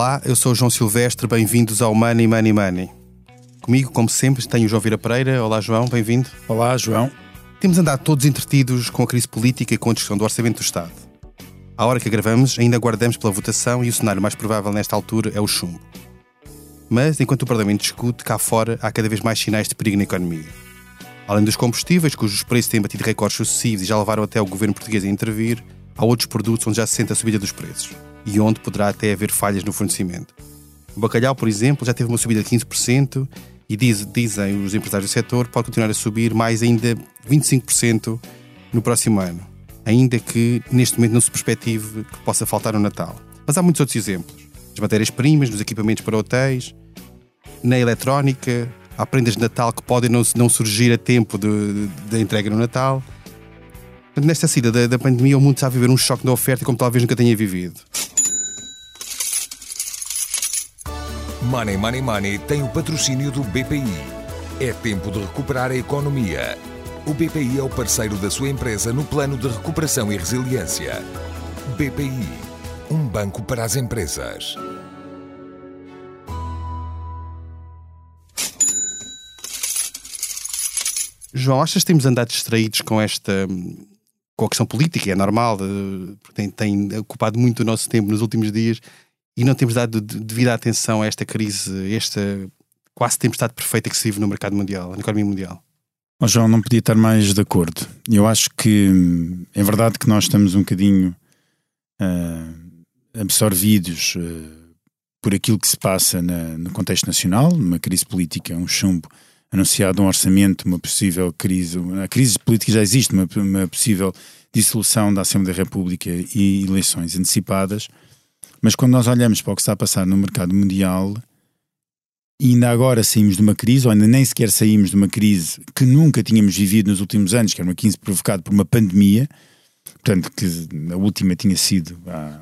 Olá, eu sou o João Silvestre, bem-vindos ao Money Money Money. Comigo, como sempre, tenho o João Vira Pereira. Olá, João, bem-vindo. Olá, João. Temos andado todos entretidos com a crise política e com a discussão do Orçamento do Estado. À hora que gravamos, ainda aguardamos pela votação e o cenário mais provável nesta altura é o chumbo. Mas, enquanto o Parlamento discute, cá fora há cada vez mais sinais de perigo na economia. Além dos combustíveis, cujos preços têm batido recordes sucessivos e já levaram até o governo português a intervir, há outros produtos onde já se sente a subida dos preços e onde poderá até haver falhas no fornecimento. O bacalhau, por exemplo, já teve uma subida de 15% e diz, dizem os empresários do setor pode continuar a subir mais ainda 25% no próximo ano, ainda que neste momento não se perspective que possa faltar no Natal. Mas há muitos outros exemplos. As matérias-primas, nos equipamentos para hotéis, na eletrónica, há prendas de Natal que podem não, não surgir a tempo da entrega no Natal. Nesta saída da, da pandemia, o mundo está a viver um choque de oferta como talvez nunca tenha vivido. Money Money Money tem o patrocínio do BPI. É tempo de recuperar a economia. O BPI é o parceiro da sua empresa no plano de recuperação e resiliência. BPI, um banco para as empresas. João, achas que temos andado distraídos com esta com a questão política? É normal, eh, tem, tem ocupado muito o nosso tempo nos últimos dias e não temos dado devida atenção a esta crise, esta quase tempestade perfeita que se vive no mercado mundial, na economia mundial. Oh, João, não podia estar mais de acordo. Eu acho que é verdade que nós estamos um bocadinho uh, absorvidos uh, por aquilo que se passa na, no contexto nacional, uma crise política, um chumbo anunciado, um orçamento, uma possível crise. A crise política já existe, uma, uma possível dissolução da Assembleia da República e eleições antecipadas. Mas quando nós olhamos para o que está a passar no mercado mundial, ainda agora saímos de uma crise, ou ainda nem sequer saímos de uma crise que nunca tínhamos vivido nos últimos anos, que era uma crise provocada por uma pandemia, portanto, que a última tinha sido a,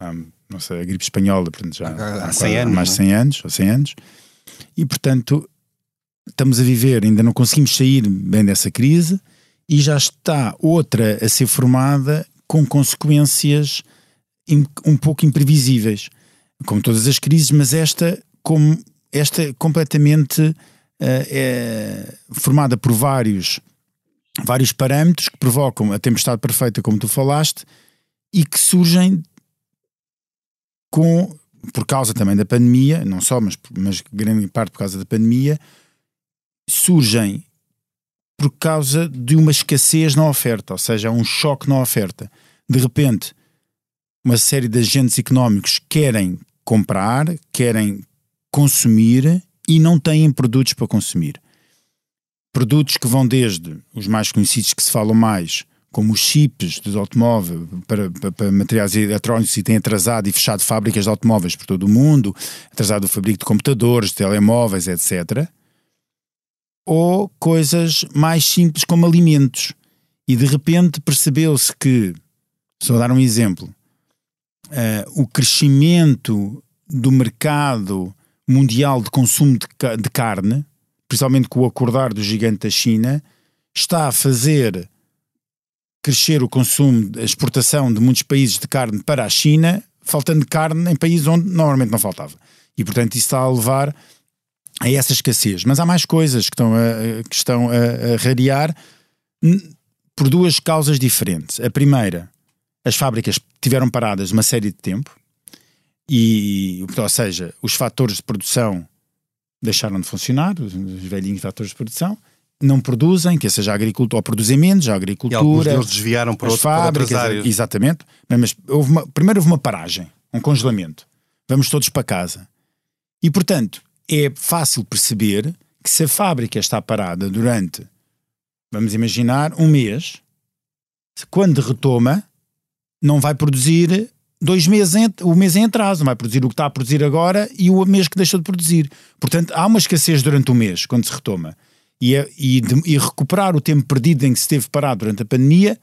a, não sei, a gripe espanhola, portanto, já há, há 100 anos, mais de 100 é? anos, ou 100 anos, e portanto, estamos a viver, ainda não conseguimos sair bem dessa crise, e já está outra a ser formada com consequências um pouco imprevisíveis, como todas as crises, mas esta, como, esta completamente uh, é formada por vários, vários parâmetros que provocam a tempestade perfeita, como tu falaste, e que surgem com, por causa também da pandemia, não só, mas, mas grande parte por causa da pandemia, surgem por causa de uma escassez na oferta, ou seja, um choque na oferta. De repente, uma série de agentes económicos querem comprar, querem consumir e não têm produtos para consumir. Produtos que vão desde os mais conhecidos que se falam mais, como os chips dos automóveis para, para, para, materiais eletrónicos e têm atrasado e fechado fábricas de automóveis por todo o mundo, atrasado o fabrico de computadores, de telemóveis, etc. Ou coisas mais simples como alimentos. E de repente percebeu-se que, só dar um exemplo, uh, o crescimento do mercado mundial de consumo de, de, carne, principalmente com o acordar do gigante da China, está a fazer crescer o consumo, a exportação de muitos países de carne para a China, faltando carne em países onde normalmente não faltava. E, portanto, isso está a levar a essa escassez. Mas há mais coisas que estão a, que estão a, a rarear por duas causas diferentes. A primeira, as fábricas tiveram paradas uma série de tempo, e, ou seja, os fatores de produção deixaram de funcionar, os, velhinhos fatores de produção, não produzem, que seja a agricultura, ou produzem menos, a agricultura. E alguns deles desviaram para, outro, fábricas, para outras áreas. Exatamente, mas houve uma, primeiro houve uma paragem, um congelamento. Vamos todos para casa. E, portanto, é fácil perceber que se a fábrica está parada durante, vamos imaginar, um mês, quando retoma, não vai produzir dois meses em, o mês em atraso, não vai produzir o que está a produzir agora e o mês que deixou de produzir. Portanto, há uma escassez durante o mês, quando se retoma. E, é, e, de, e recuperar o tempo perdido em que se esteve parado durante a pandemia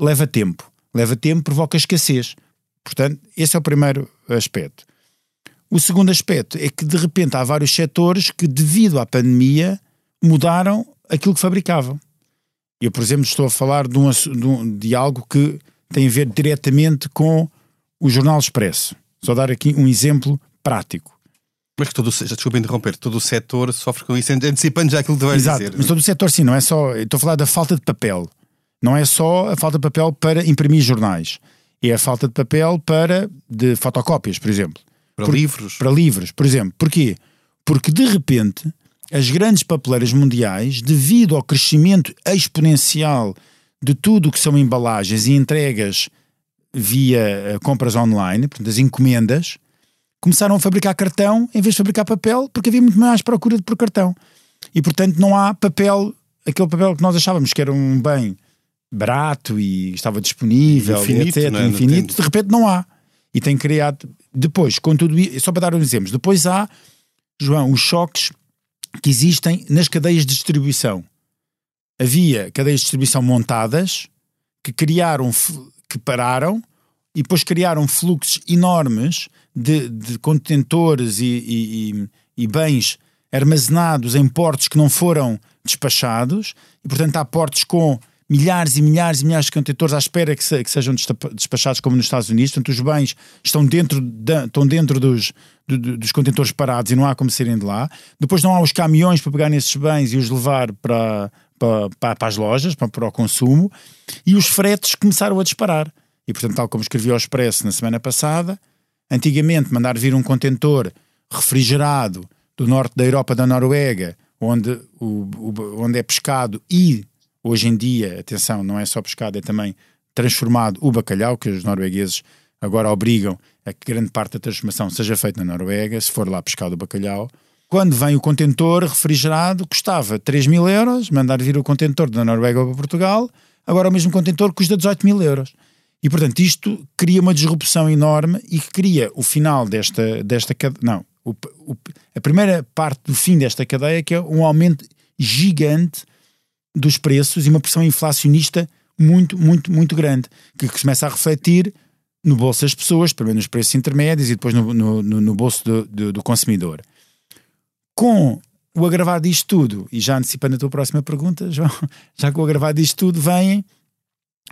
leva tempo. Leva tempo, provoca escassez. Portanto, esse é o primeiro aspecto. O segundo aspecto é que, de repente, há vários setores que, devido à pandemia, mudaram aquilo que fabricavam. Eu, por exemplo, estou a falar de, um, de, um, de algo que tem a ver diretamente com o Jornal Expresso. Só dar aqui um exemplo prático. Mas que todo, desculpa interromper, todo o setor sofre com isso, antecipando já aquilo que tu vais Exato, dizer. mas todo o setor sim, não é só. Estou a falar da falta de papel. Não é só a falta de papel para imprimir jornais. É a falta de papel para de fotocópias, por exemplo. Para Por- livros. Para livros, por exemplo. Porquê? Porque de repente as grandes papeleiras mundiais, devido ao crescimento exponencial de tudo o que são embalagens e entregas via eh, compras online, portanto, as encomendas, começaram a fabricar cartão em vez de fabricar papel, porque havia muito mais procura por cartão. E portanto não há papel, aquele papel que nós achávamos que era um bem barato e estava disponível, Infinito, etc, é? Infinito, de repente não há. E tem criado, depois, com tudo isso, só para dar uns exemplos, depois há, João, os choques que existem nas cadeias de distribuição. Havia cadeias de distribuição montadas que criaram, que pararam e depois criaram fluxos enormes de, de contentores e, e- e- e bens armazenados em portos que não foram despachados e portanto há portos com milhares e milhares e milhares de contentores à espera que, se- que sejam despachados como nos Estados Unidos, portanto os bens estão dentro, da- estão dentro dos, do- do- dos contentores parados e não há como saírem de lá. Depois não há os caminhões para pegar nesses bens e os levar para, para, para, as lojas, para, para o consumo, e os fretes começaram a disparar. E portanto, tal como escrevi ao Expresso na semana passada, antigamente mandar vir um contentor refrigerado do norte da Europa, da Noruega, onde, o, o- onde é pescado e hoje em dia, atenção, não é só pescado, é também transformado o bacalhau, que os noruegueses agora obrigam a que grande parte da transformação seja feita na Noruega, se for lá pescado o bacalhau. Quando vem o contentor refrigerado, custava 3 mil euros, mandar vir o contentor da Noruega para Portugal, agora o mesmo contentor custa 18 mil euros. E, portanto, isto cria uma disrupção enorme e que cria o final desta, desta cadeia. Não, o- o- a primeira parte do fim desta cadeia, que é um aumento gigante dos preços e uma pressão inflacionista muito, muito, muito grande, que começa a refletir no bolso das pessoas, primeiro nos preços intermédios e depois no, no, no- bolso do, do- do consumidor. Com o agravar disto tudo, e já antecipando a tua próxima pergunta, João, já com o agravar disto tudo, vêm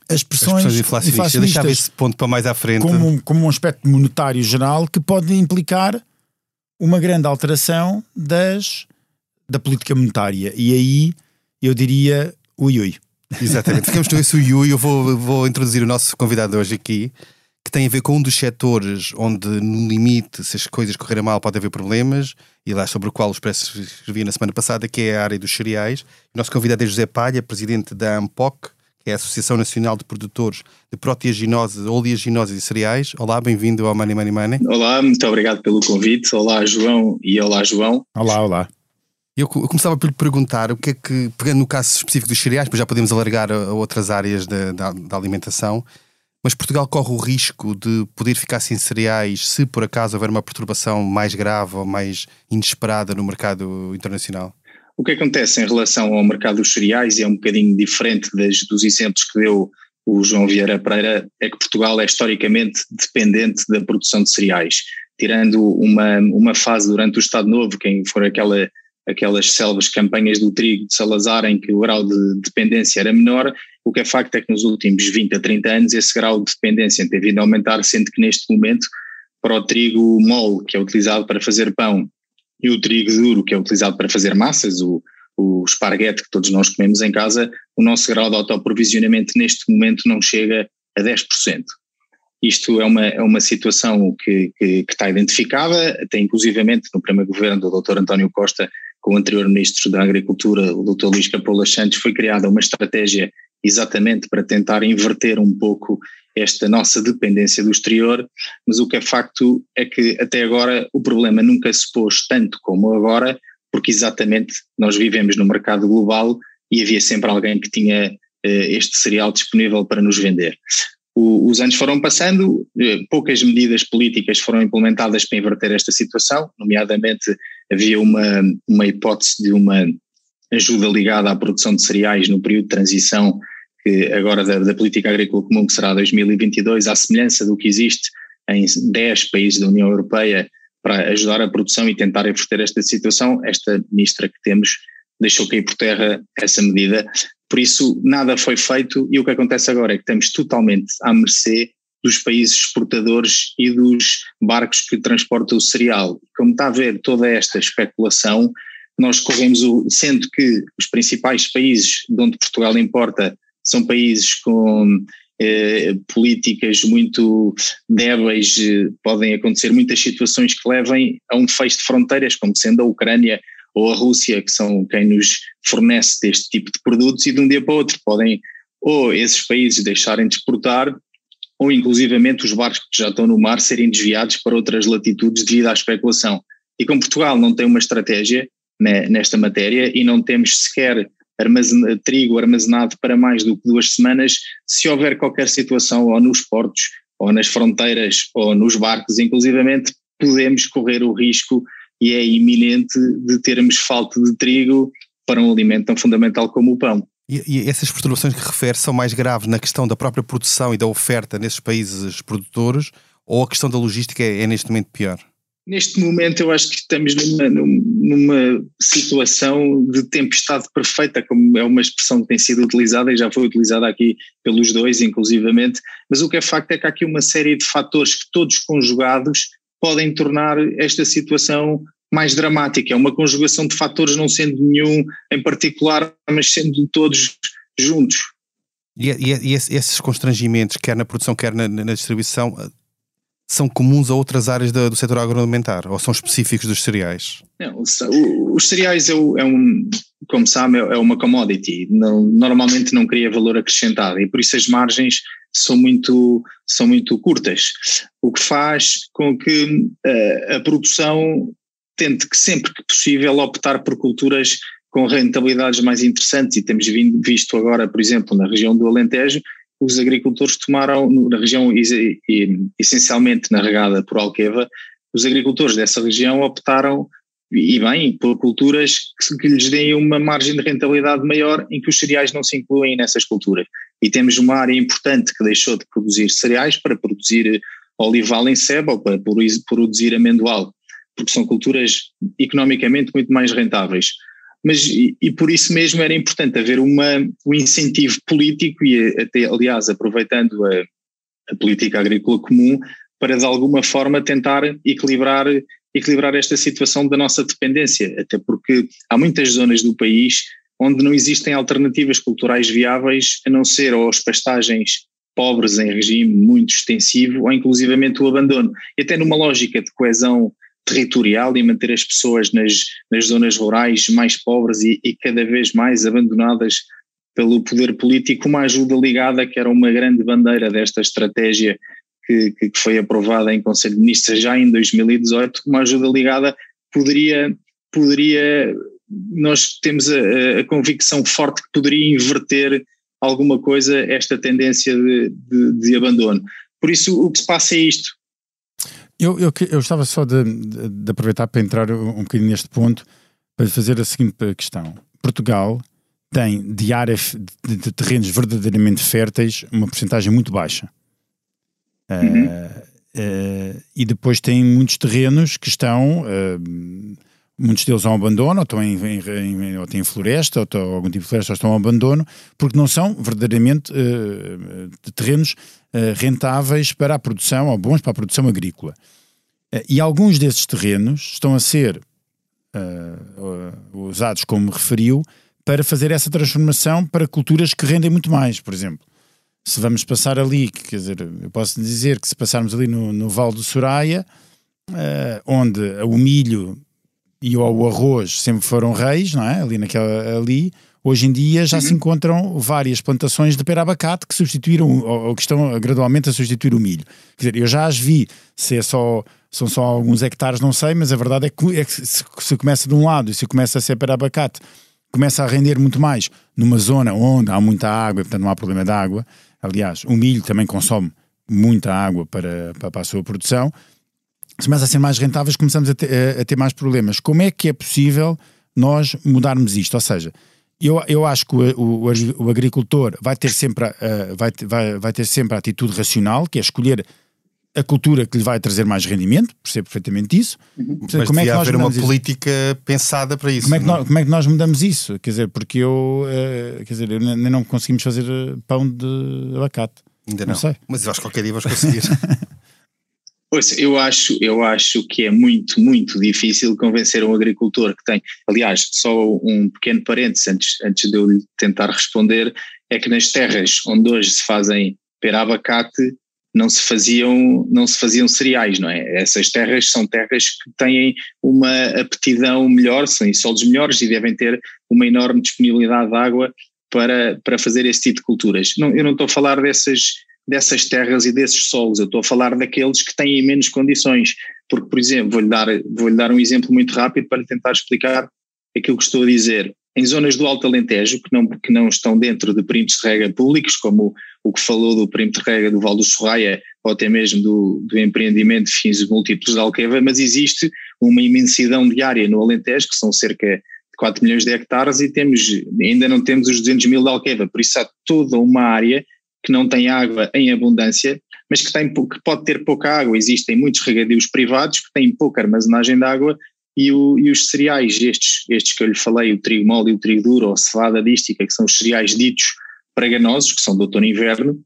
as As pressões, inflacionistas. Eu deixava esse ponto para mais à frente. como, um- como um aspecto monetário geral que pode implicar uma grande alteração das, da política monetária. E aí eu diria ui ui. Exatamente. Ficamos com esse Yu e eu vou, vou introduzir o nosso convidado hoje aqui, tem a ver com um dos setores onde, no limite, se as coisas correrem mal, pode haver problemas, e lá sobre o qual o Expresso escrevia na semana passada, que é a área dos cereais. O nosso convidado é José Palha, presidente da AMPOC, que é a Associação Nacional de Produtores de Proteaginosas, Oleaginosas e Cereais. Olá, bem-vindo ao Money Money Money. Olá, muito obrigado pelo convite. Olá, João e olá, João. Olá, olá. Eu co- eu começava por lhe perguntar o que é que, pegando no caso específico dos cereais, depois já podemos alargar a, a outras áreas da, da- da alimentação, mas Portugal corre o risco de poder ficar sem cereais se por acaso houver uma perturbação mais grave ou mais inesperada no mercado internacional? O que acontece em relação ao mercado dos cereais é um bocadinho diferente das, dos exemplos que deu o João Vieira Pereira, é que Portugal é historicamente dependente da produção de cereais, tirando uma, uma fase durante o Estado Novo, quem for aquela, aquelas selvas campanhas do trigo de Salazar em que o grau de dependência era menor, o que é facto é que nos últimos 20 a 30 anos esse grau de dependência tem vindo a aumentar, sendo que neste momento para o trigo mole, que é utilizado para fazer pão, e o trigo duro, que é utilizado para fazer massas, o, o esparguete que todos nós comemos em casa, o nosso grau de autoprovisionamento neste momento não chega a 10%. Isto é uma, é uma situação que, que, que está identificada, até inclusivamente no primeiro governo do Dr. António Costa, com o anterior Ministro da Agricultura, o Dr. Luís Capola Santos, foi criada uma estratégia exatamente para tentar inverter um pouco esta nossa dependência do exterior, mas o que é facto é que até agora o problema nunca se pôs tanto como agora, porque exatamente nós vivemos no mercado global e havia sempre alguém que tinha eh, este cereal disponível para nos vender. Os anos foram passando, eh, poucas medidas políticas foram implementadas para inverter esta situação, nomeadamente havia uma, uma hipótese de uma ajuda ligada à produção de cereais no período de transição que agora da, da, política agrícola comum que será 2022, à semelhança do que existe em 10 países da União Europeia para ajudar a produção e tentar inverter esta situação, esta ministra que temos deixou cair por terra essa medida. Por isso, nada foi feito e o que acontece agora é que estamos totalmente à mercê dos países exportadores e dos barcos que transportam o cereal. Como está a ver toda esta especulação, nós corremos o, sendo que os principais países de onde Portugal importa são países com eh, políticas muito débeis, podem acontecer muitas situações que levem a um fecho de fronteiras, como sendo a Ucrânia ou a Rússia, que são quem nos fornece este tipo de produtos, e de um dia para o outro podem ou esses países deixarem de exportar, ou inclusivamente os barcos que já estão no mar serem desviados para outras latitudes devido à especulação. E como Portugal não tem uma estratégia né, nesta matéria e não temos sequer armazen trigo armazenado para mais do que duas semanas, se houver qualquer situação ou nos portos, ou nas fronteiras, ou nos barcos, inclusivamente, podemos correr o risco e é iminente de termos falta de trigo para um alimento tão fundamental como o pão. E, essas perturbações que refere são mais graves na questão da própria produção e da oferta nesses países produtores ou a questão da logística é, é neste momento pior? Neste momento eu acho que estamos numa, numa situação de tempestade perfeita, como é uma expressão que tem sido utilizada e já foi utilizada aqui pelos dois, inclusivamente, mas o que é facto é que há aqui uma série de fatores que todos conjugados podem tornar esta situação mais dramática. É uma conjugação de fatores, não sendo nenhum em particular, mas sendo todos juntos. E, e, e esses constrangimentos, quer na produção, quer na, na distribuição, são comuns a outras áreas do, do setor agroalimentar ou são específicos dos cereais? Não, os cereais é, é, um, como sabe, é uma commodity, normalmente não cria valor acrescentado e por isso as margens são muito, são muito curtas, o que faz com que uh, a produção tente que sempre que possível optar por culturas com rentabilidades mais interessantes e temos visto agora, por exemplo, na região do Alentejo, os agricultores tomaram, na região essencialmente narragada por Alqueva, os agricultores dessa região optaram, e bem, por culturas que, que lhes deem uma margem de rentabilidade maior em que os cereais não se incluem nessas culturas. E temos uma área importante que deixou de produzir cereais para produzir olival em seba ou para produzir amendoal porque são culturas economicamente muito mais rentáveis. Mas, e, e por isso mesmo era importante haver uma, um incentivo político e até, aliás, aproveitando a, a política agrícola comum, para de alguma forma tentar equilibrar, equilibrar esta situação da nossa dependência, até porque há muitas zonas do país onde não existem alternativas culturais viáveis a não ser ou as pastagens pobres em regime muito extensivo ou inclusivamente o abandono. E até numa lógica de coesão territorial e manter as pessoas nas, nas zonas rurais mais pobres e, e cada vez mais abandonadas pelo poder político, uma ajuda ligada, que era uma grande bandeira desta estratégia que, que, foi aprovada em Conselho de Ministros já em 2018, uma ajuda ligada poderia, poderia nós temos a, a convicção forte que poderia inverter alguma coisa esta tendência de, de, de abandono. Por isso o que se passa é isto, eu, eu, eu estava só de, de, de, aproveitar para entrar um, bocadinho neste ponto para fazer a seguinte questão. Portugal tem de área de, de terrenos verdadeiramente férteis uma porcentagem muito baixa. Uhum. Uh, uh, e depois tem muitos terrenos que estão, uh, muitos deles ao abandono, ou estão em, em, ou têm floresta, ou, estão, algum tipo de floresta, ou estão ao abandono, porque não são verdadeiramente terrenos eh, rentáveis para a produção, ou bons para a produção agrícola. Uh, e alguns desses terrenos estão a ser uh, usados, como referiu, para fazer essa transformação para culturas que rendem muito mais, por exemplo. Se vamos passar ali, quer dizer, eu posso dizer que se passarmos ali no, no Val do Soraya, onde o milho e o arroz sempre foram reis, não é? Ali naquela ali, Hoje em dia já uhum. se encontram várias plantações de pera-abacate que substituíram, ou, que estão gradualmente a substituir o milho. Quer dizer, eu já as vi, se é só, são só alguns hectares, não sei, mas a verdade é que, é que se, se, começa de um lado e se começa a ser pera-abacate, começa a render muito mais numa zona onde há muita água portanto não há problema de água. Aliás, o milho também consome muita água para, para, para a sua produção. Se começa a ser mais rentáveis, começamos a ter, a, a ter mais problemas. Como é que é possível nós mudarmos isto? Ou seja, eu, eu acho que o, o, o agricultor vai ter, sempre a, uh, vai, vai, vai ter sempre a atitude racional, que é escolher a cultura que lhe vai trazer mais rendimento, percebo perfeitamente isso. Uhum. Mas como é que nós haver uma isso? política pensada para isso. Como é, que nós, como é que nós mudamos isso? Quer dizer, porque eu, uh, quer dizer, nem não conseguimos fazer eh, pão de abacate. Ainda não. não sei. Mas eu acho que qualquer dia vais conseguir. Pois, eu acho, eu acho que é muito, muito difícil convencer um agricultor que tem. Aliás, só um pequeno parênteses antes, antes de eu lhe tentar responder: é que nas terras onde hoje se fazem pera abacate, não se faziam não se faziam cereais, não é? Essas terras são terras que têm uma aptidão melhor, são solos melhores e devem ter uma enorme disponibilidade de água para, para fazer esse tipo de culturas. Não, eu não estou a falar dessas dessas terras e desses solos, eu estou a falar daqueles que têm menos condições, porque, por exemplo, vou-lhe dar, vou dar um exemplo muito rápido para lhe tentar explicar aquilo que estou a dizer. Em zonas do Alto Alentejo, que não, que não estão dentro de perímetros de rega públicos, como o que falou do perímetro de rega do Val do Sorraia, ou até mesmo do, do empreendimento de fins múltiplos de Alqueva, mas existe uma imensidão de área no Alentejo, que são cerca de 4 milhões de hectares, e temos, ainda não temos os 200 mil de Alqueva, por isso há toda uma área que não tem água em abundância, mas que, tem, que pode ter pouca água. Existem muitos regadios privados que têm pouca armazenagem de água e, o, e os cereais, estes, estes que eu lhe falei, o trigo mole e o trigo duro, ou cevada dística, que são os cereais ditos preganosos, que são do outono e inverno,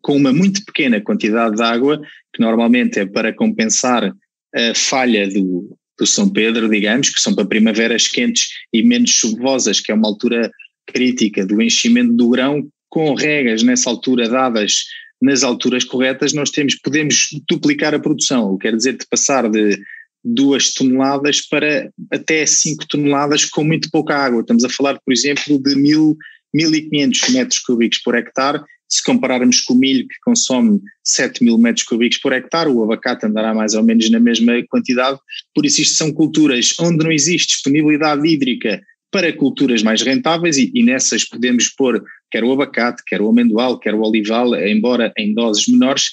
com uma muito pequena quantidade de água, que normalmente é para compensar a falha do, do São Pedro, digamos, que são para primaveras quentes e menos chuvosas, que é uma altura crítica do enchimento do grão, com regras nessa altura dadas nas alturas corretas, nós temos, podemos duplicar a produção, quer dizer, de passar de duas toneladas para até 5 toneladas com muito pouca água. Estamos a falar, por exemplo, de mil, 1.500 metros cúbicos por hectare. Se compararmos com o milho, que consome 7 mil metros cúbicos por hectare, o abacate andará mais ou menos na mesma quantidade. Por isso, isto são culturas onde não existe disponibilidade hídrica para culturas mais rentáveis e, e nessas podemos pôr quer o abacate, quer o amendoal, quer o olival, embora em doses menores,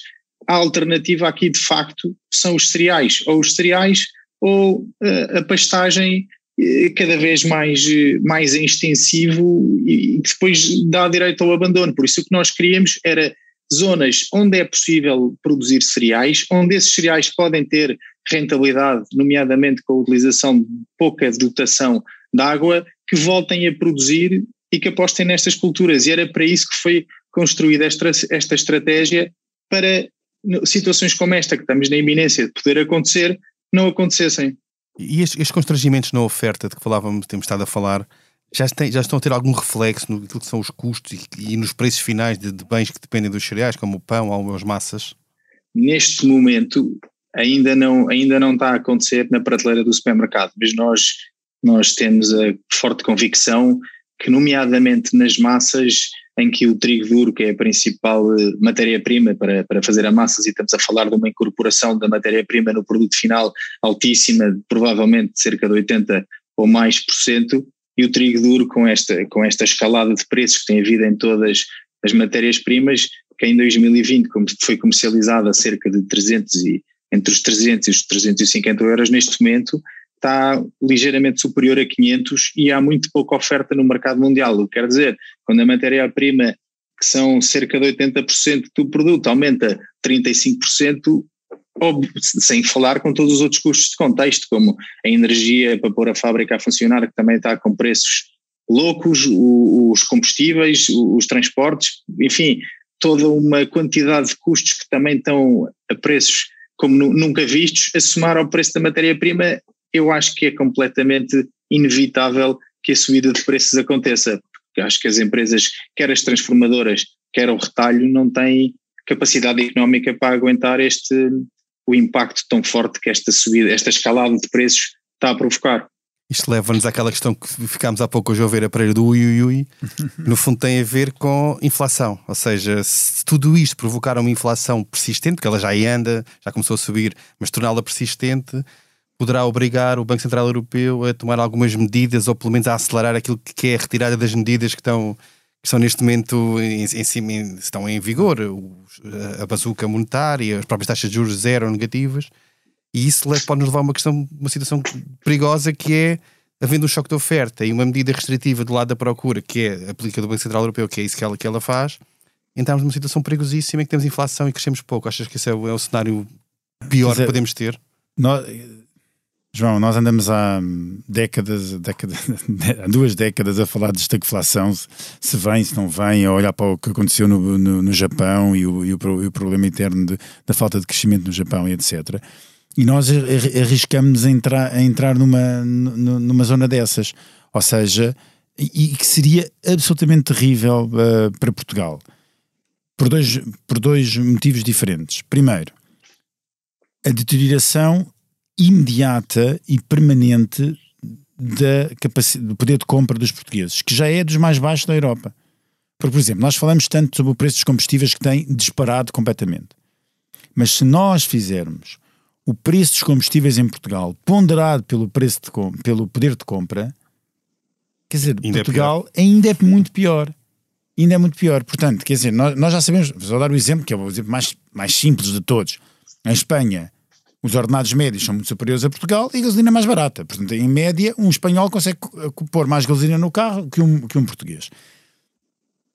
a alternativa aqui de facto são os cereais, ou os cereais ou uh, a pastagem uh, cada vez mais, uh, mais extensivo e depois dá direito ao abandono. Por isso o que nós queríamos era zonas onde é possível produzir cereais, onde esses cereais podem ter rentabilidade, nomeadamente com a utilização de pouca dotação de água, que voltem a produzir e que apostem nestas culturas. E era para isso que foi construída esta, esta estratégia para situações como esta, que estamos na iminência de poder acontecer, não acontecessem. E estes, constrangimentos na oferta de que falávamos, temos estado a falar, já, tem, já estão a ter algum reflexo no que são os custos e, e nos preços finais de, de, bens que dependem dos cereais, como o pão ou as massas? Neste momento ainda não, ainda não está a acontecer na prateleira do supermercado, mas nós, nós temos a forte convicção que, nomeadamente nas massas, em que o trigo duro, que é a principal eh, matéria-prima para, para fazer a massas, e estamos a falar de uma incorporação da matéria-prima no produto final altíssima, provavelmente cerca de 80 ou mais por cento, e o trigo duro com esta, com esta escalada de preços que tem havido em todas as matérias-primas, que em 2020 foi comercializada a cerca de 300 e, entre os 300 e os 350 euros, neste momento está ligeiramente superior a 500 e há muito pouca oferta no mercado mundial. Quer dizer, quando a matéria-prima, que são cerca de 80% do produto, aumenta 35%, óbvio, sem falar com todos os outros custos de contexto, como a energia para pôr a fábrica a funcionar, que também está com preços loucos, os combustíveis, os transportes, enfim, toda uma quantidade de custos que também estão a preços como nunca vistos, a somar ao preço da matéria-prima eu acho que é completamente inevitável que a subida de preços aconteça, porque acho que as empresas, quer as transformadoras, quer o retalho, não têm capacidade económica para aguentar este o impacto tão forte que esta subida, esta escalada de preços está a provocar. Isto leva-nos àquela questão que ficámos há pouco hoje a ouvir a Pereira do ui, ui, ui. no fundo tem a ver com inflação, ou seja, se tudo isto provocar uma inflação persistente, porque ela já aí anda, já começou a subir, mas torná-la persistente, poderá obrigar o Banco Central Europeu a tomar algumas medidas ou pelo menos a acelerar aquilo que é a retirada das medidas que estão, que estão neste momento em, em cima, estão em vigor, a bazuca monetária, as próprias taxas de juros zero ou negativas, e isso pode nos levar a uma questão, uma situação perigosa que é havendo um choque de oferta e uma medida restritiva do lado da procura, que é aplica do Banco Central Europeu, que é isso que ela, que ela faz, entramos numa situação perigosíssima em que temos inflação e crescemos pouco. Achas que esse é o, é o cenário pior que podemos ter? Nós, João, nós andamos há décadas, décadas há duas décadas a falar de estagflação, se vem, se não vem, a olhar para o que aconteceu no, no, no Japão e o, e, o, e o, problema interno de, da falta de crescimento no Japão e etc. E nós arriscamos a entrar, a entrar numa, numa zona dessas. Ou seja, e, que seria absolutamente terrível uh, para Portugal. Por dois, por dois motivos diferentes. Primeiro, a deterioração imediata e permanente da do poder de compra dos portugueses, que já é dos mais baixos da Europa. Porque, por exemplo, nós falamos tanto sobre o preço dos combustíveis que tem disparado completamente. Mas se nós fizermos o preço dos combustíveis em Portugal ponderado pelo, preço de, pelo poder de compra, quer dizer, ainda é Portugal é ainda é muito pior. Ainda é muito pior. Portanto, quer dizer, nós, nós já sabemos, vou dar o exemplo, que é o exemplo mais, mais simples de todos. Em Espanha, os ordenados médios são muito superiores a Portugal e a gasolina é mais barata. Portanto, em média, um espanhol consegue pôr mais gasolina no carro que um, que um português.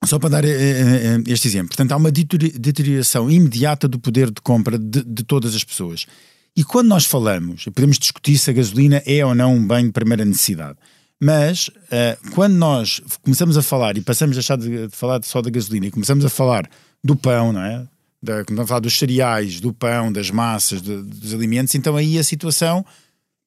Só para dar eh, eh, eh, este exemplo. Portanto, há uma deterioração imediata do poder de compra de, de todas as pessoas. E quando nós falamos, podemos discutir se a gasolina é ou não um bem de primeira necessidade, mas uh, quando nós começamos a falar e passamos a deixar de, de, falar só da gasolina e começamos a falar do pão, não é? Da, quando falar dos cereais, do pão, das massas, de, dos alimentos, então aí a situação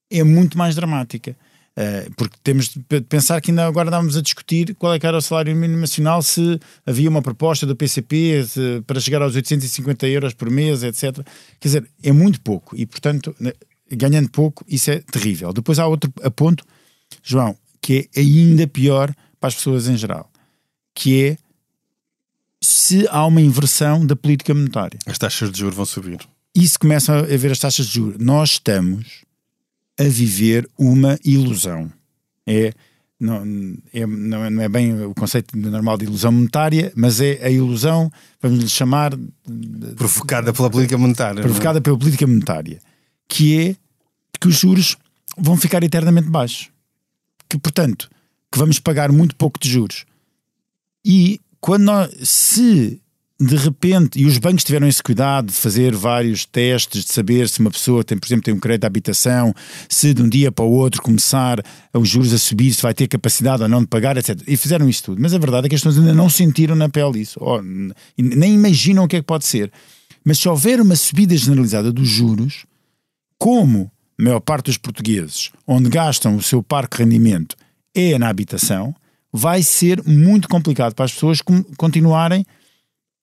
é muito mais dramática. Uh, porque temos de pensar que ainda agora estávamos a discutir qual é que era o salário mínimo nacional, se havia uma proposta do PCP se, para chegar aos 850 euros por mês, etc. Quer dizer, é muito pouco e, portanto, né, ganhando pouco, isso é terrível. Depois há outro ponto, João, que é ainda pior para as pessoas em geral, que é se há uma inversão da política monetária. As taxas de juros vão subir. Isso começa a ver as taxas de juros. Nós estamos a viver uma ilusão. É não é, não é bem o conceito normal de ilusão monetária, mas é a ilusão, vamos lhe chamar. Provocada pela política monetária. É? Provocada pela política monetária. Que é que os juros vão ficar eternamente baixos. Que, portanto, que vamos pagar muito pouco de juros. E quando nós, se de repente, e os bancos tiveram esse cuidado de fazer vários testes, de saber se uma pessoa tem, por exemplo, tem um crédito de habitação, se de um dia para o outro começar os juros a subir, se vai ter capacidade ou não de pagar, etc. E fizeram isso tudo. Mas a verdade é que as pessoas ainda não sentiram na pele isso, ou, nem imaginam o que é que pode ser. Mas se houver uma subida generalizada dos juros, como a maior parte dos portugueses, onde gastam o seu parque rendimento é na habitação, vai ser muito complicado para as pessoas continuarem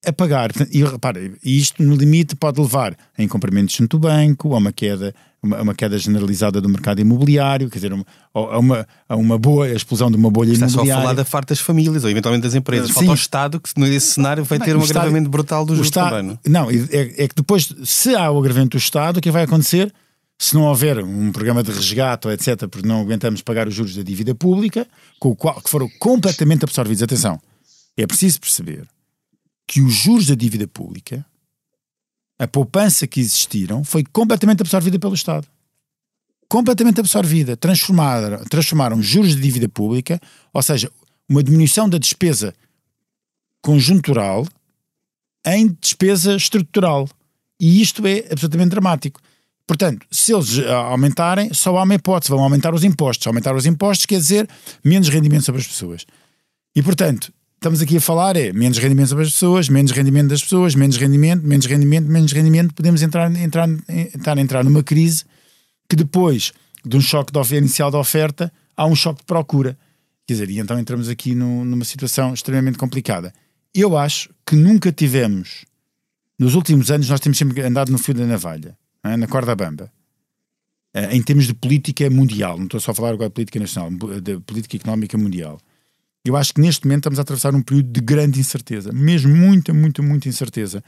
a pagar. E repare, isto no limite pode levar a incumprimentos junto do banco, a uma queda, uma, uma queda generalizada do mercado imobiliário, quer dizer, a uma, a uma boa a explosão de uma bolha Está imobiliária. Está só a falar da farta das famílias ou eventualmente das empresas. Sim. Falta ao Estado que nesse cenário vai ter um agravamento brutal do juros também. Não, não é, é, que depois, se há o agravamento do Estado, o que vai acontecer? Se não houver um programa de resgate etc., porque não aguentamos pagar os juros da dívida pública, com o qual, que foram completamente absorvidos. Atenção, é preciso perceber que os juros da dívida pública, a poupança que existiram, foi completamente absorvida pelo Estado. Completamente absorvida. Transformaram, transformaram juros de dívida pública, ou seja, uma diminuição da despesa conjuntural em despesa estrutural. E isto é absolutamente dramático. Portanto, se eles eh, aumentarem, só há uma hipótese, vão aumentar os impostos. Aumentar os impostos quer dizer menos rendimento sobre as pessoas. E, portanto, estamos aqui a falar é menos rendimento sobre as pessoas, menos rendimento das pessoas, menos rendimento, menos rendimento, menos rendimento. Podemos entrar, entrar, entrar, entrar numa crise que depois de um choque de inicial da oferta, há um choque de procura. Quer dizer, e então entramos aqui no, numa situação extremamente complicada. Eu acho que nunca tivemos, nos últimos anos, nós temos sempre andado no fio da navalha? Na corda bamba, eh, em termos de política mundial, não estou só a falar agora de política nacional, de política económica mundial. Eu acho que neste momento estamos a atravessar um período de grande incerteza, mesmo muita, muita, muita incerteza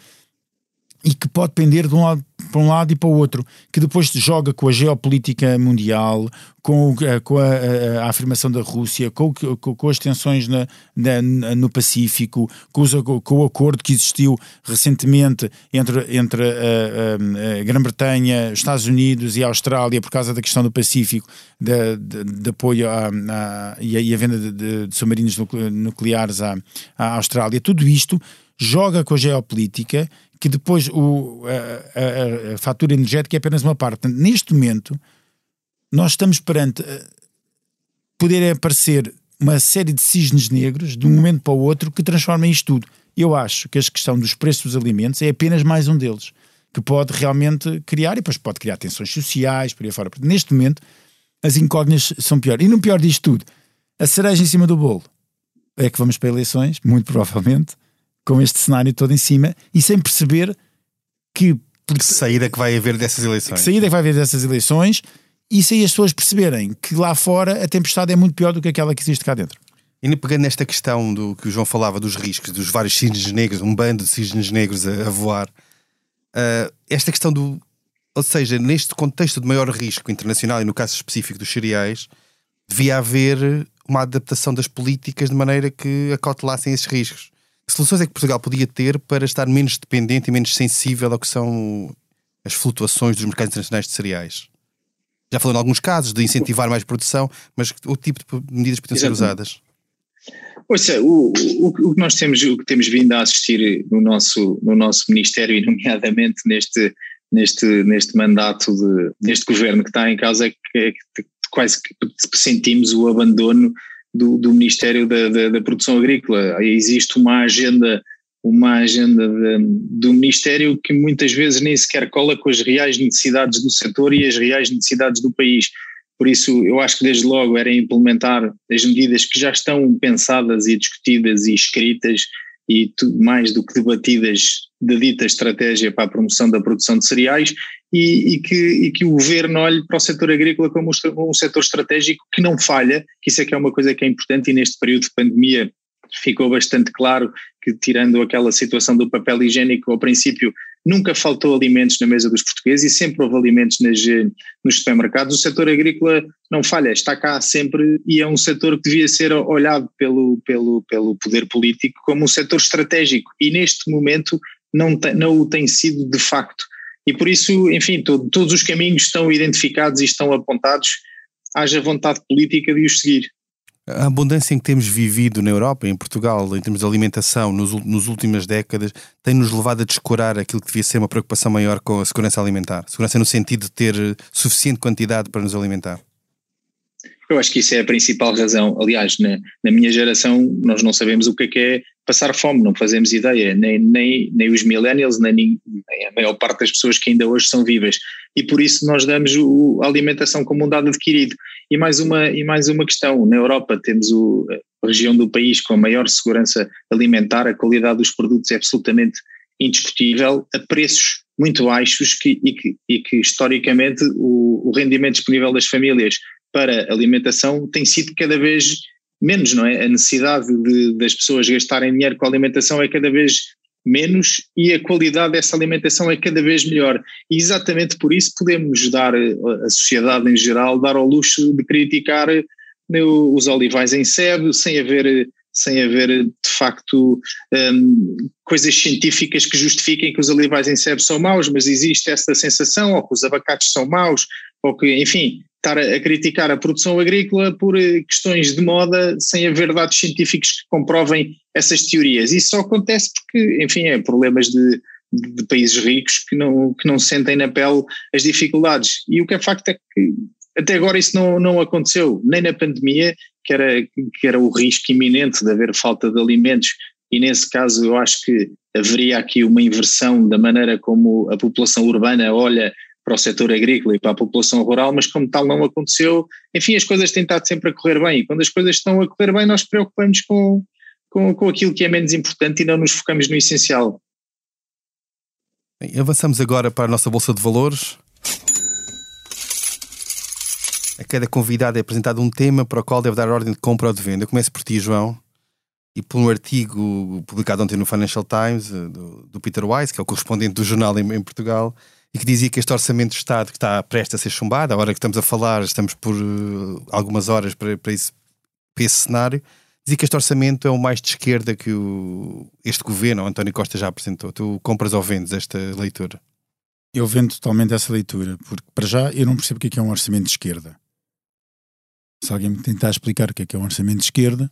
e que pode pender de um lado para um lado e para o outro, que depois joga com a geopolítica mundial, com, eh, com a, a, a afirmação da Rússia, com, com, com as tensões na, na, no Pacífico, com, os, com, o acordo que existiu recentemente entre, entre a, a, a Grã-Bretanha, Estados Unidos e a Austrália por causa da questão do Pacífico, de, de, de apoio à, à, e, e a venda de, de submarinos nucleares à, à Austrália. Tudo isto joga com a geopolítica que depois o, a, a, a, fatura energética é apenas uma parte. Neste momento, nós estamos perante uh, poder aparecer uma série de cisnes negros de um momento para o outro que transformam isto tudo. Eu acho que a questão dos preços dos alimentos é apenas mais um deles, que pode realmente criar, e depois pode criar tensões sociais, por aí fora. Neste momento, as incógnitas são piores. E no pior disto tudo, a cereja em cima do bolo é que vamos para eleições, muito provavelmente, com este cenário todo em cima e sem perceber que. Porque, que saída que vai haver dessas eleições. Que saída que vai haver dessas eleições e sem as pessoas perceberem que lá fora a tempestade é muito pior do que aquela que existe cá dentro. E pegando nesta questão do que o João falava dos riscos, dos vários cisnes negros, um bando de cisnes negros a, a voar, uh, esta questão do. Ou seja, neste contexto de maior risco internacional e no caso específico dos cereais, devia haver uma adaptação das políticas de maneira que acautelassem esses riscos. Que soluções é que Portugal podia ter para estar menos dependente e menos sensível ao que são as flutuações dos mercados internacionais de cereais? Já falou em alguns casos de incentivar mais produção, mas o tipo de medidas podiam ser usadas? Ouça, o, o, o, que nós temos, o que temos vindo a assistir no nosso, no nosso Ministério, e nomeadamente neste, neste, neste mandato, de, neste governo que está em causa, é que, é que quase que sentimos o abandono do, do Ministério da, da, da, Produção Agrícola. Existe uma agenda, uma agenda de, do Ministério que muitas vezes nem sequer cola com as reais necessidades do setor e as reais necessidades do país. Por isso, eu acho que desde logo era implementar as medidas que já estão pensadas e discutidas e escritas e mais do que debatidas da dita estratégia para a promoção da produção de cereais e, e, que, e que o governo olhe para o setor agrícola como um, setor estratégico que não falha, que isso é que é uma coisa que é importante e neste período de pandemia ficou bastante claro que tirando aquela situação do papel higiênico ao princípio nunca faltou alimentos na mesa dos portugueses e sempre houve alimentos nas, nos supermercados, o setor agrícola não falha, está cá sempre e é um setor que devia ser olhado pelo, pelo, pelo poder político como um setor estratégico. E neste momento não, não o tem sido de facto. E por isso, enfim, todo, todos os caminhos estão identificados e estão apontados, haja vontade política de os seguir. A abundância em que temos vivido na Europa, em Portugal, em termos de alimentação, nos, nos últimas décadas, tem-nos levado a descurar aquilo que devia ser uma preocupação maior com a segurança alimentar. Segurança no sentido de ter suficiente quantidade para nos alimentar. Eu acho que isso é a principal razão. Aliás, na, na minha geração, nós não sabemos o que é, que é passar fome, não fazemos ideia, nem, nem, nem os millennials, nem, nem, a maior parte das pessoas que ainda hoje são vivas. E por isso nós damos o, a alimentação como um dado adquirido. E mais uma, e mais uma questão: na Europa temos o, a região do país com a maior segurança alimentar, a qualidade dos produtos é absolutamente indiscutível, a preços muito baixos que, e, que, e que historicamente o, o rendimento disponível das famílias para alimentação tem sido cada vez menos, não é? A necessidade de, das pessoas gastarem dinheiro com alimentação é cada vez menos e a qualidade dessa alimentação é cada vez melhor. E exatamente por isso podemos dar, a sociedade em geral, dar ao luxo de criticar né, os olivais em sebo, sem haver, sem haver de facto um, coisas científicas que justifiquem que os olivais em sebo são maus, mas existe essa sensação, ou que os abacates são maus, ou que, enfim, estar a, criticar a produção agrícola por eh, questões de moda sem haver dados científicos que comprovem essas teorias. Isso só acontece porque, enfim, é problemas de, de países ricos que não, que não sentem na pele as dificuldades. E o que é facto é que até agora isso não, não aconteceu, nem na pandemia, que era, que era o risco iminente de haver falta de alimentos, e nesse caso eu acho que haveria aqui uma inversão da maneira como a população urbana olha para o setor agrícola e para a população rural, mas como tal não aconteceu, enfim, as coisas têm estado sempre a correr bem, e quando as coisas estão a correr bem nós preocupamos com, com, com aquilo que é menos importante e não nos focamos no essencial. Avançamos agora para a nossa Bolsa de Valores. A cada convidado é apresentado um tema para o qual deve dar ordem de compra ou de venda. Eu começo por ti, João, e por um artigo publicado ontem no Financial Times, eh, do, do Peter Wise, que é o correspondente do jornal em, em Portugal, e que dizia que este orçamento de Estado que está prestes a ser chumbado, a hora que estamos a falar, estamos por uh, algumas horas para, para, esse, para esse cenário, dizia que este orçamento é o mais de esquerda que o, este governo, o António Costa, já apresentou. Tu compras ou vendes esta leitura? Eu vendo totalmente essa leitura, porque para já eu não percebo o que é, é um orçamento de esquerda. Se alguém me tentar explicar o que é, que é um orçamento de esquerda,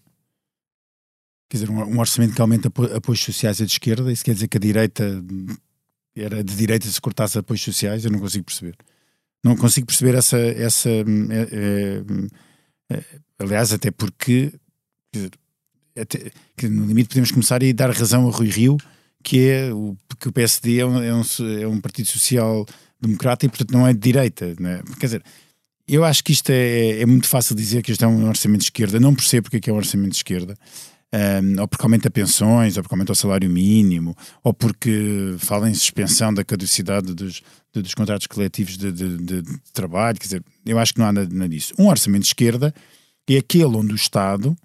quer dizer, um, orçamento que aumenta apoios sociais é de esquerda, isso quer dizer que a direita era de direita se cortasse apoios sociais, eu não consigo perceber. Não consigo perceber essa. essa é, é, é, aliás, até porque. Que no limite podemos começar a dar razão a Rui Rio, que é o, que o PSD é um, é um, é um partido social democrata e, portanto, não é de direita. Né? Quer dizer, eu acho que isto é, é, muito fácil dizer que isto é um orçamento de esquerda. Não percebo porque é que é um orçamento de esquerda. Um, ou porque aumenta pensões, ou porque aumenta o salário mínimo, ou porque fala em suspensão da caducidade dos, dos contratos coletivos de, de, de, trabalho. Quer dizer, eu acho que não há nada, disso. Um orçamento de esquerda é aquele onde o Estado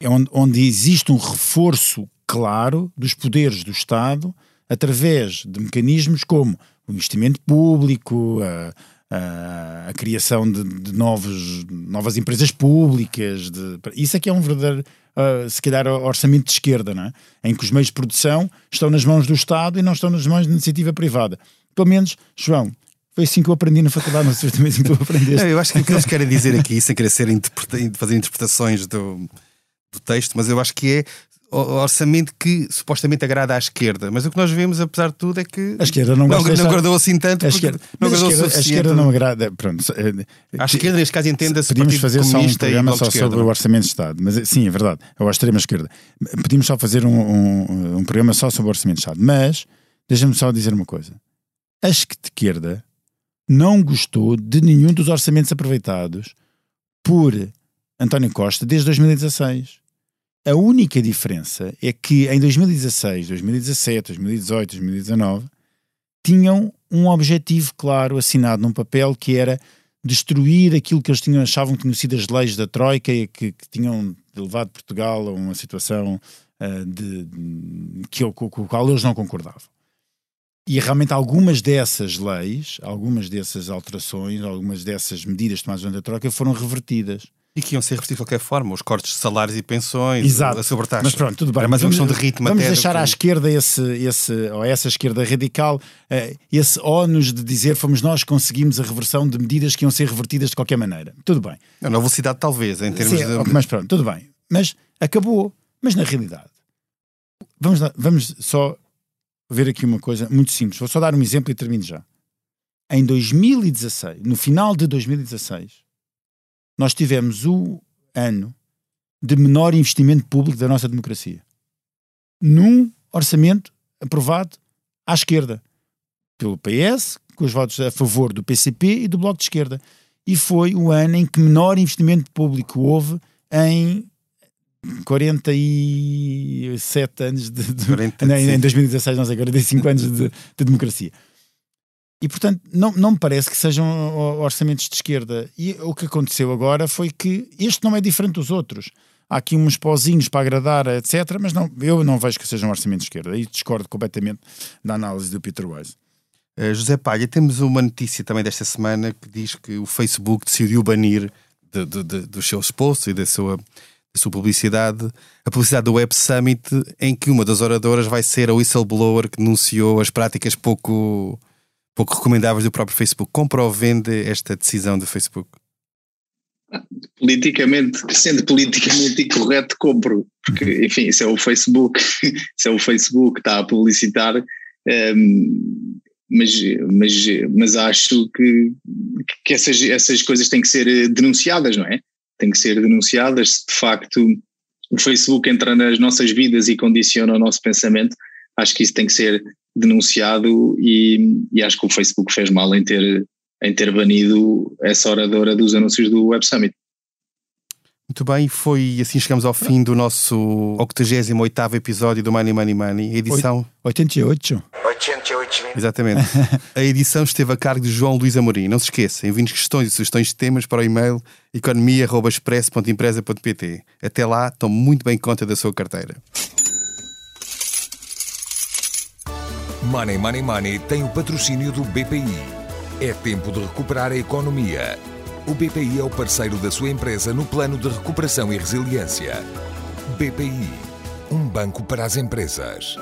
é onde, onde existe um reforço claro dos poderes do Estado através de mecanismos como o investimento público, a, a, a criação de, de, novos, novas empresas públicas. De, isso é que é um verdadeiro, uh, se calhar, orçamento de esquerda, não é? em que os meios de produção estão nas mãos do Estado e não estão nas mãos da iniciativa privada. Pelo menos, João, foi assim que eu aprendi na faculdade, não sei também assim que tu aprendeste. Eu acho que o que eles querem dizer aqui, sem querer ser interpreta fazer interpretações do, do texto, mas eu acho que é orçamento que supostamente agrada à esquerda, mas o que nós vemos, apesar de tudo, é que a esquerda não, não, não agradou assim tanto. A esquerda, não a, esquerda, a esquerda não agrada. Pronto, à esquerda, neste caso, entenda-se. Podíamos fazer só um programa só sobre o orçamento de Estado, mas sim, é verdade, é a extrema esquerda. Podíamos só fazer um, um, um, programa só sobre o orçamento de Estado, mas deixa-me só dizer uma coisa: a esquerda não gostou de nenhum dos orçamentos aproveitados por António Costa desde 2016. A única diferença é que em 2016, 2017, 2018, 2019 tinham um objetivo claro assinado num papel que era destruir aquilo que eles tinham, achavam que tinham sido as leis da Troika e que, que tinham levado Portugal a uma situação uh, de, que, com, a qual eles não concordavam. E realmente algumas dessas leis, algumas dessas alterações, algumas dessas medidas tomadas durante a Troika foram revertidas. E que iam ser revertidos de qualquer forma, os cortes de salários e pensões, Exato. a sobretaxa. Mas pronto, tudo bem. Era mais uma questão de ritmo Vamos deixar à esquerda esse, esse, ou essa esquerda radical, uh, esse ónus de dizer fomos nós que conseguimos a reversão de medidas que iam ser revertidas de qualquer maneira. Tudo bem. Na velocidade talvez, em termos Sim, de... Mas pronto, tudo bem. Mas acabou. Mas na realidade, vamos, vamos só ver aqui uma coisa muito simples. Vou só dar um exemplo e termino já. Em 2016, no final de 2016, nós tivemos o ano de menor investimento público da nossa democracia. Num orçamento aprovado à esquerda, pelo PS, com os votos a favor do PCP e do Bloco de Esquerda. E foi o ano em que menor investimento público houve em 47 anos de, de 45. em 2016, não sei, 45 anos de, de democracia. E, portanto, não, não me parece que sejam orçamentos de esquerda. E o que aconteceu agora foi que este não é diferente dos outros. Há aqui uns pozinhos para agradar, etc. Mas não, eu não vejo que sejam orçamentos de esquerda. E discordo completamente da análise do Peter Wise. Uh, José Palha, temos uma notícia também desta semana que diz que o Facebook decidiu banir de, de, de, dos seus posts e da sua, da sua publicidade a publicidade do Web Summit, em que uma das oradoras vai ser a whistleblower que denunciou as práticas pouco pouco recomendáveis do próprio Facebook. Compra ou vende esta decisão do Facebook? Politicamente, sendo politicamente incorreto, compro, porque, enfim, isso é o Facebook, isso é o Facebook que está a publicitar, um, ehm, mas, mas, mas acho que, que essas, essas coisas têm que ser denunciadas, não é? Têm que ser denunciadas se de facto o Facebook entra nas nossas vidas e condiciona o nosso pensamento, acho que isso tem que ser denunciado e, e, acho que o Facebook fez mal em ter, em ter banido essa oradora dos anúncios do Web Summit. Muito bem, foi assim chegamos ao fim do nosso 88 episódio do Money Money Money, edição 88. 88. Exatamente. a edição esteve a cargo de João Luís Amorim. Não se esqueça, enviem questões e sugestões de temas para o e-mail economia.express.empresa.pt. Até lá, tome muito bem conta da sua carteira. Money Money Money tem o patrocínio do BPI. É tempo de recuperar a economia. O BPI é o parceiro da sua empresa no plano de recuperação e resiliência. BPI, um banco para as empresas.